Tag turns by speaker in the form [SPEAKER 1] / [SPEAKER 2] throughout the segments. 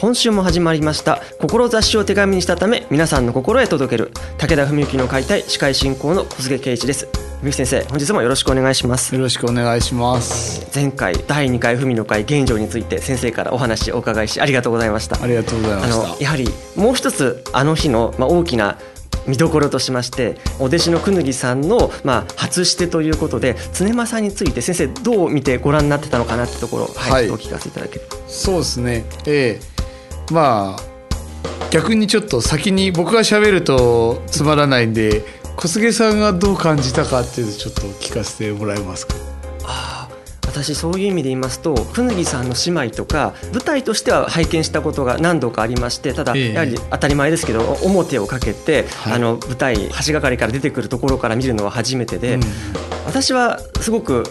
[SPEAKER 1] 今週も始まりました。志を手紙にしたため皆さんの心へ届ける。武田文幸の解体司会進行の小菅圭一です。文幸先生本日もよろしくお願いします。
[SPEAKER 2] よろしくお願いします。
[SPEAKER 1] 前回第2回文の会現状について先生からお話をお伺いしありがとうございました。
[SPEAKER 2] ありがとうございました。
[SPEAKER 1] やはりもう一つあの日の、まあ、大きな見どころとしましてお弟子のくぬぎさんの、まあ、初してということで常政について先生どう見てご覧になってたのかなってところ、はい、はい、お聞かせいただけ
[SPEAKER 2] そうですね。ええまあ逆にちょっと先に僕が喋るとつまらないんで小菅さんがどう感じたかっていうのちょっと聞かせてもらえますか？
[SPEAKER 1] あ私そういう意味で言いますとくぬぎさんの姉妹とか舞台としては拝見したことが何度かありましてただやはり当たり前ですけど表をかけて、あの舞台橋がかりから出てくるところから見るのは初めてで、私はすごく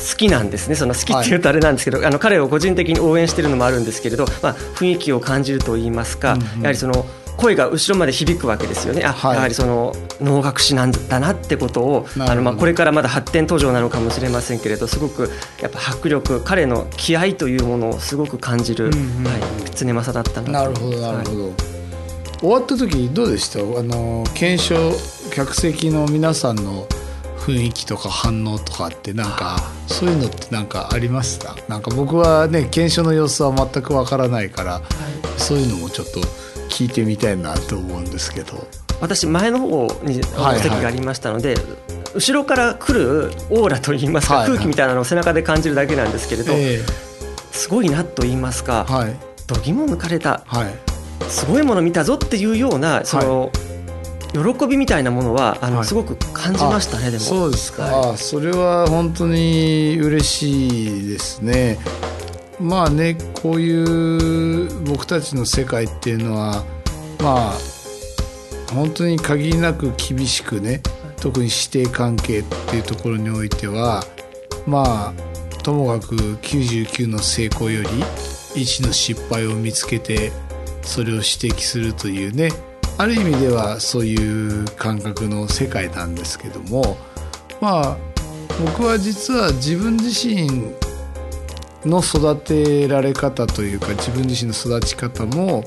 [SPEAKER 1] 好きなんですね。その好きっていうとあれなんですけど、はい、あの彼を個人的に応援してるのもあるんですけれど、まあ、雰囲気を感じるといいますか、うんうん、やはりその声が後ろまで響くわけですよね。あ、はい、やはりその能楽師なんだなってことをあのまあこれからまだ発展途上なのかもしれませんけれどすごくやっぱ迫力彼の気合というものをすごく感じる、うんうん、はい、常政だった
[SPEAKER 2] ななるほどなるほど、はい、終わった時どうでした？あの検証客席の皆さんの雰囲気とか反応とかってなんかそういうのってなんかありました？なんか僕はね検証の様子は全くわからないから、はい、そういうのもちょっと聞いてみたいなと思うんですけど。
[SPEAKER 1] 私前の方に席がありましたので、はいはい、後ろから来るオーラといいますか、はいはい、空気みたいなのを背中で感じるだけなんですけれど、えー、すごいなと言いますか、はい、度肝抜かれた、はい、すごいもの見たぞっていうようなその、はい喜びみたいなものはあの、はい、すごく感じましたねでも。
[SPEAKER 2] そうですか、はい、それは本当に嬉しいですね。まあねこういう僕たちの世界っていうのはまあ本当に限りなく厳しくね特に師弟関係っていうところにおいてはまあともかく99の成功より1の失敗を見つけてそれを指摘するというねある意味ではそういう感覚の世界なんですけどもまあ僕は実は自分自身の育てられ方というか自分自身の育ち方も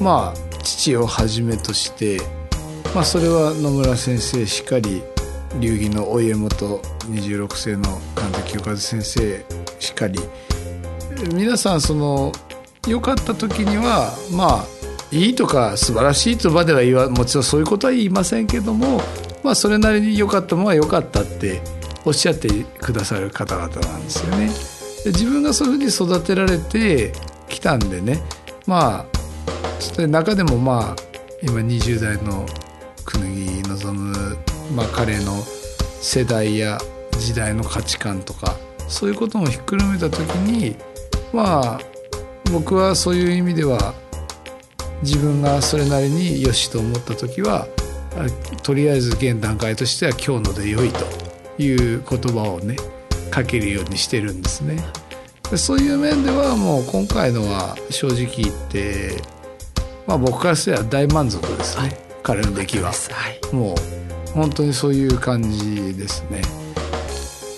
[SPEAKER 2] まあ父をはじめとして、まあ、それは野村先生しかり流儀のお家元26世の神田清和先生しかり。皆さんその良かった時にはまあいいとか素晴らしいとまでは言わもちろんそういうことは言いませんけども、まあ、それなりに良かったものは良かったっておっしゃってくださる方々なんですよね。で自分がそういうふうに育てられてきたんでねまあそ中でもまあ今20代のくぬぎ望む、まあ、彼の世代や時代の価値観とかそういうこともひっくるめた時にまあ僕はそういう意味では自分がそれなりによしと思った時はとりあえず現段階としては今日ので良いという言葉をねかけるようにしてるんですね。そういう面ではもう今回のは正直言って、まあ、僕からすれば大満足ですね、はい、彼の出来は、はい、もう本当にそういう感じですね。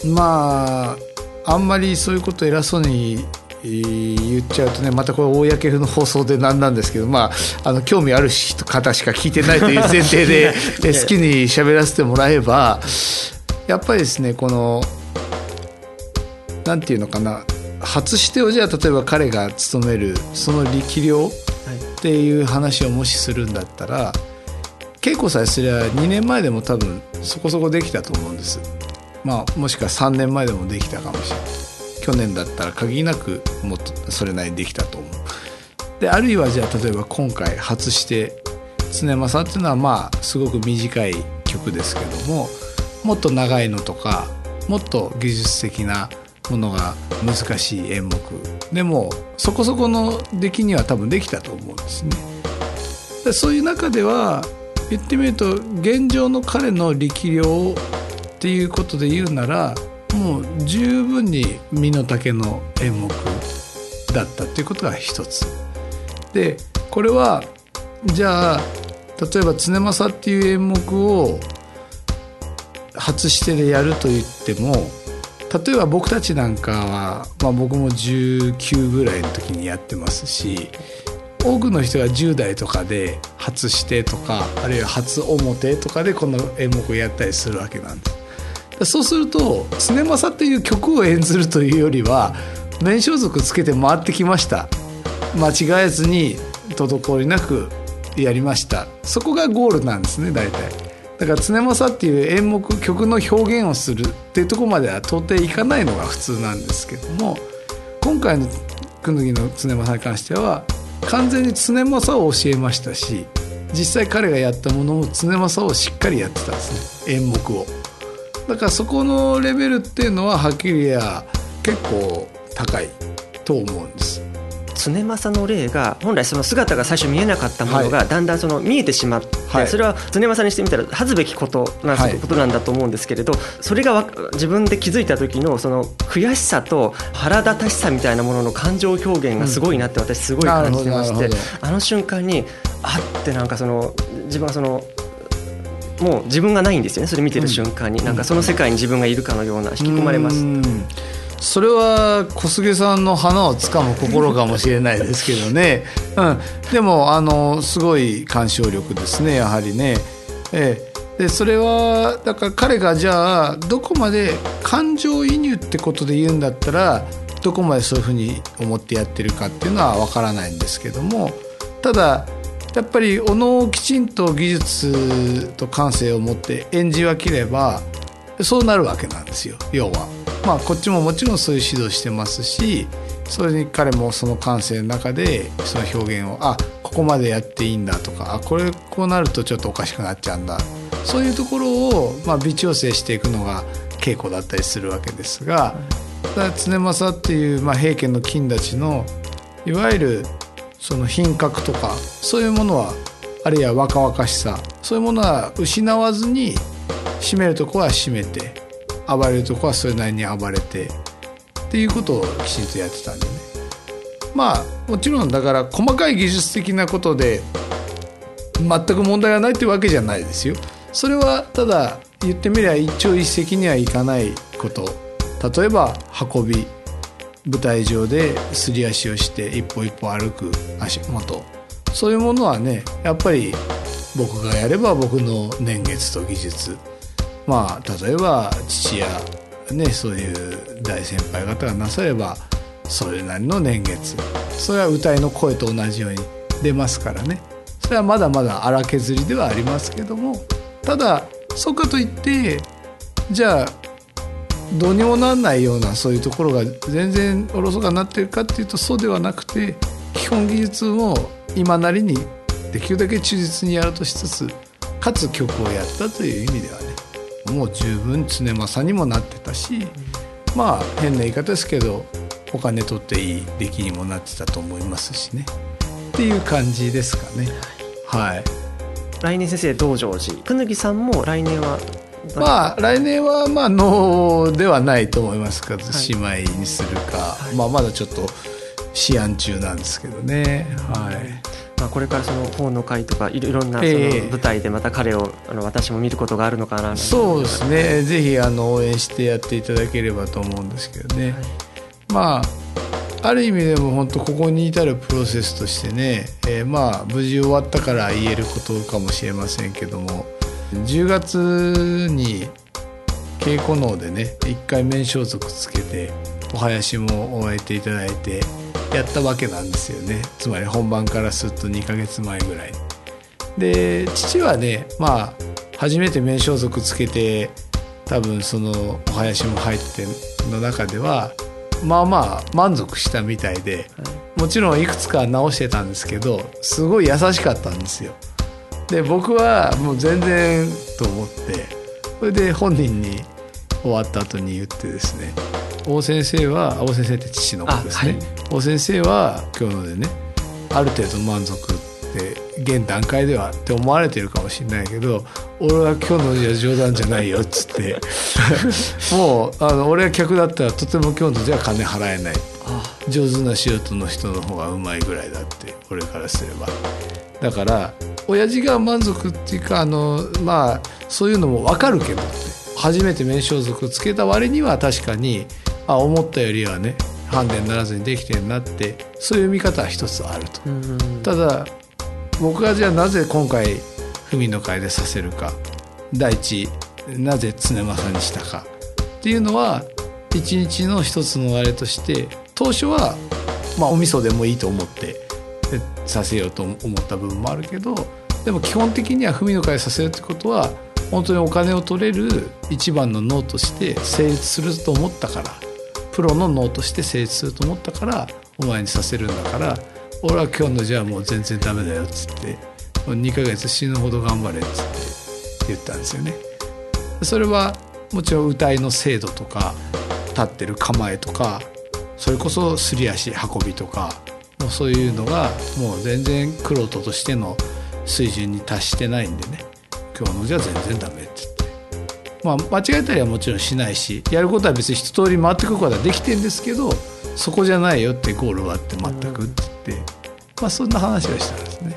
[SPEAKER 2] まああんまりそういうこと偉そうに言っちゃうとねまたこれ公の放送で何なんですけどまああの興味ある方しか聞いてないという前提で 好きに喋らせてもらえばやっぱりですねこのなんていうのかな初してをじゃあ例えば彼が務めるその力量っていう話をもしするんだったら稽古さえすれば2年前でも多分そこそこできたと思うんです。まあ、もしくは3年前でもできたかもしれない。去年だったら限りなくもっとそれなりにできたと思う。であるいはじゃあ例えば今回初して「常政」っていうのはまあすごく短い曲ですけどももっと長いのとかもっと技術的なものが難しい演目でもそこそこの出来には多分できたと思うんですね。でそういう中では言ってみると現状の彼の力量っていうことで言うならもう十分に身の丈の演目だったっていうことが一つ。でこれはじゃあ例えば「常政」っていう演目を初してでやると言っても例えば僕たちなんかは、まあ、僕も19ぐらいの時にやってますし多くの人が10代とかで初してとかあるいは初表とかでこの演目をやったりするわけなんです。そうすると「常政」っていう曲を演ずるというよりは面装束つけて回ってきました間違えずに滞りなくやりましたそこがゴールなんですね大体。だから「常政」っていう演目曲の表現をするっていうとこまでは到底いかないのが普通なんですけども今回のくぬぎの常政に関しては完全に常政を教えましたし実際彼がやったものも常政をしっかりやってたんですね演目を。だからそこのレベルっていうのははっきり言や結構高いと思うんです。
[SPEAKER 1] 常政の例が本来その姿が最初見えなかったものがだんだんその見えてしまって、はい、それは常政にしてみたら恥ずべきことなことなんだと思うんですけれどそれが自分で気づいた時のその悔しさと腹立たしさみたいなものの感情表現がすごいなって私すごい感じてまして、あの瞬間にあってなんかその自分はそのもう自分がないんですよねそれ見てる瞬間に、なんかその世界に自分がいるかのような引き込まれます。
[SPEAKER 2] それは小菅さんの花をつかむ心かもしれないですけどね、うん、でもあのすごい鑑賞力ですねやはりね。ええ、でそれはだから彼がじゃあどこまで感情移入ってことで言うんだったらどこまでそういうふうに思ってやってるかっていうのは分からないんですけども。ただやっぱりおのをきちんと技術と感性を持って演じ分ければそうなるわけなんですよ要は。まあこっちももちろんそういう指導してますしそれに彼もその感性の中でその表現をあここまでやっていいんだとかあこれこうなるとちょっとおかしくなっちゃうんだそういうところを、まあ、微調整していくのが稽古だったりするわけですが常政っていう、まあ、平家の金たちのいわゆるその品格とかそういうものはあるいは若々しさそういうものは失わずに締めるとこは締めて暴れるとこはそれなりに暴れてっていうことをきちんとやってたんでね。まあもちろんだから細かい技術的なことで全く問題がないってわけじゃないですよ。それはただ言ってみりゃ一朝一夕にはいかないこと。例えば運び。舞台上ですり足をして一歩一歩歩く足元。そういうものはねやっぱり僕がやれば僕の年月と技術。まあ例えば父やねそういう大先輩方がなさればそれなりの年月。それは歌いの声と同じように出ますからね。それはまだまだ荒削りではありますけども。ただそうかといってじゃあどうにもなんないようなそういうところが全然おろそかになってるかっていうとそうではなくて基本技術も今なりにできるだけ忠実にやろうとしつつかつ曲をやったという意味ではねもう十分常政にもなってたしまあ変な言い方ですけどお金取っていい出来にもなってたと思いますしね。っていう感じですかね。はい。
[SPEAKER 1] 来年先生道成寺。くぬぎさんも来年は
[SPEAKER 2] まあ来年はまあ能ではないと思いますか、姉妹にするか、はい、まあまだちょっと思案中なんですけどね。はい。
[SPEAKER 1] まあ、これからその本の会とかいろんなその舞台でまた彼をあの私も見ることがあるのかな
[SPEAKER 2] そうですね。ぜひあの応援してやっていただければと思うんですけどね、はい、まあある意味でも本当ここに至るプロセスとしてね、えー、まあ無事終わったから言えることかもしれませんけども10月に稽古能でね一回面装束つけてお囃子も終えていただいてやったわけなんですよね。つまり本番からすっと2ヶ月前ぐらい。で父はねまあ初めて面装束つけて多分そのお囃子も入っての中ではまあまあ満足したみたいで、もちろんいくつか直してたんですけどすごい優しかったんですよ。で僕はもう全然と思ってそれで本人に終わった後に言ってですね大先生は大先生って父の子ですね、はい、大先生は今日のでねある程度満足って現段階ではって思われてるかもしれないけど俺は今日のじゃ冗談じゃないよっつって もうあの俺が客だったらとても今日のじゃ金払えない。上手な素人の人の方がうまいぐらいだって俺からすれば。だから親父が満足っていうかあのまあそういうのも分かるけど初めて名装束つけた割には確かにあ思ったよりはねハンデにならずにできてるなってそういう見方は一つあると。ただ僕がじゃあなぜ今回文の会でさせるか第一なぜ常政にしたかっていうのは一日の一つのあれとして当初はまあお味噌でもいいと思ってさせようと思った部分もあるけどでも基本的には文の会させるってことは本当にお金を取れる一番の脳として成立すると思ったからプロの脳として成立すると思ったからお前にさせるんだから俺は今日のじゃあもう全然ダメだよっつって2ヶ月死ぬほど頑張れっつって言ったんですよね。それはもちろん歌いの精度とか立ってる構えとかそれこそすり足運びとかもうそういうのがもう全然玄人としての水準に達してないんでね。今日のじゃ全然ダメって言って。まあ間違えたりはもちろんしないしやることは別に一通り回ってくることはできてんですけどそこじゃないよってゴールはあって全くって言って、まあそんな話をしたんですね。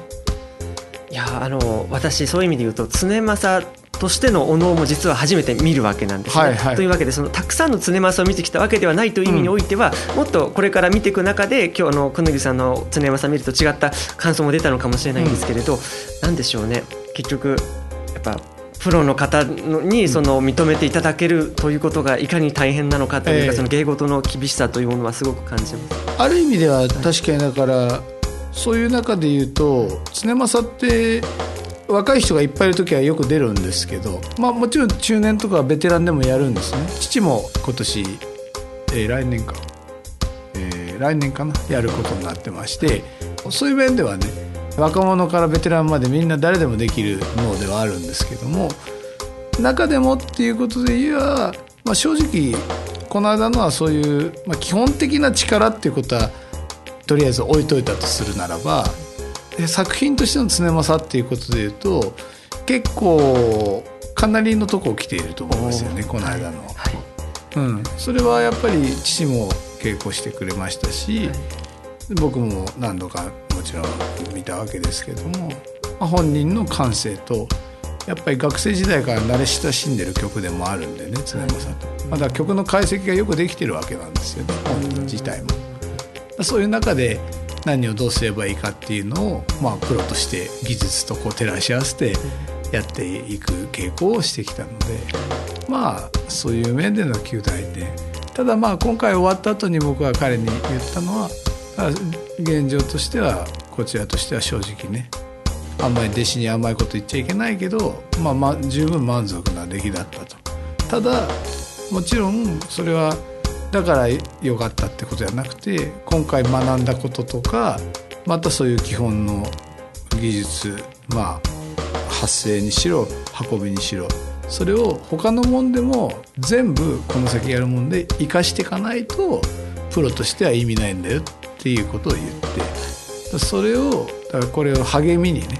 [SPEAKER 1] いやあの私そういう意味で言うと常政としてのお能も実は初めて見るわけなんですね。はいはい、というわけでそのたくさんの常政を見てきたわけではないという意味においては、うん、もっとこれから見ていく中で今日の久野さんの常政を見ると違った感想も出たのかもしれないんですけれど、うん、なんでしょうね。結局やっぱプロの方にその認めていただけるということがいかに大変なのかというか、その芸事の厳しさというものはすごく感じます。
[SPEAKER 2] ある意味では確かにだから、そういう中で言うと常政って若い人がいっぱいいる時はよく出るんですけど、まあ、もちろん中年とかベテランでもやるんですね。父も今年、えー、来年か、えー、来年かな？やることになってましてそういう面ではね若者からベテランまでみんな誰でもできるのではあるんですけども中でもっていうことで言えば、まあ、正直この間のはそういう、まあ、基本的な力っていうことはとりあえず置いといたとするならば作品としての常政っていうことでいうと結構かなりのとこを来ていると思うんですよねこの間の、はい、うん、それはやっぱり父も稽古してくれましたし、はい、僕も何度かもちろん見たわけですけども、まあ、本人の感性とやっぱり学生時代から慣れ親しんでる曲でもあるんでね常政と、まだ曲の解析がよくできてるわけなんですよね本人自体も。そういう中で何をどうすればいいかっていうのを、まあ、プロとして技術とこう照らし合わせてやっていく傾向をしてきたのでまあそういう面での旧大点ただまあ今回終わった後に僕は彼に言ったのは現状としてはこちらとしては正直ねあんまり弟子に甘いこと言っちゃいけないけど、まあ、まあ十分満足な出来だったと。ただもちろんそれはだから良かったってことじゃなくて今回学んだこととかまたそういう基本の技術まあ発声にしろ運びにしろそれを他のもんでも全部この先やるもんで生かしていかないとプロとしては意味ないんだよっていうことを言ってそれをだからこれを励みにね、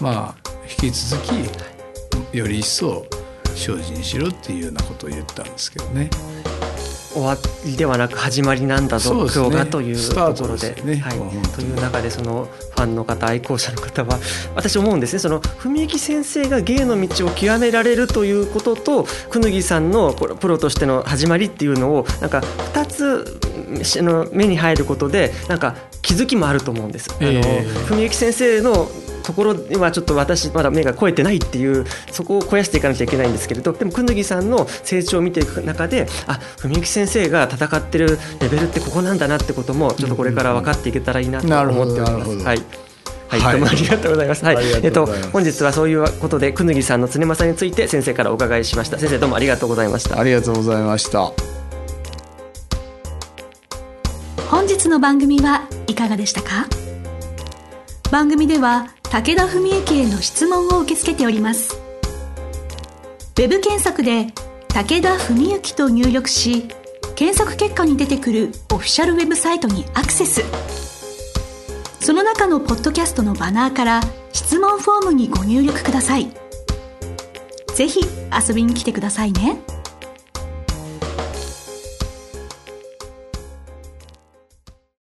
[SPEAKER 2] まあ引き続きより一層精進しろっていうようなことを言ったんですけどね。
[SPEAKER 1] 終わりではなく始まりなんだぞ、ね、今日がというところで、ね、はい、という中でそのファンの方愛好者の方は私思うんですね。その文幸先生が芸の道を極められるということとくぬぎさんのプロとしての始まりっていうのをなんか2つの目に入ることでなんか気づきもあると思うんです。あの、文幸先生のところではちょっと私まだ目が超えてないっていうそこを肥やしていかなきゃいけないんですけれどでもくぬぎさんの成長を見ていく中であ文幸先生が戦ってるレベルってここなんだなってこともちょっとこれから分かっていけたらいいなと思っております。はいはい、はい、どうもありがとうございます。はい、えっと本日はそういうことでくぬぎさんの常政について先生からお伺いしました。先生どうもありがとうございました。
[SPEAKER 2] ありがとうございました。
[SPEAKER 3] 本日の番組はいかがでしたか？番組では武田文幸への質問を受け付けております。ウェブ検索で「武田文幸」と入力し検索結果に出てくるオフィシャルウェブサイトにアクセス。その中のポッドキャストのバナーから質問フォームにご入力ください。ぜひ遊びに来てくださいね。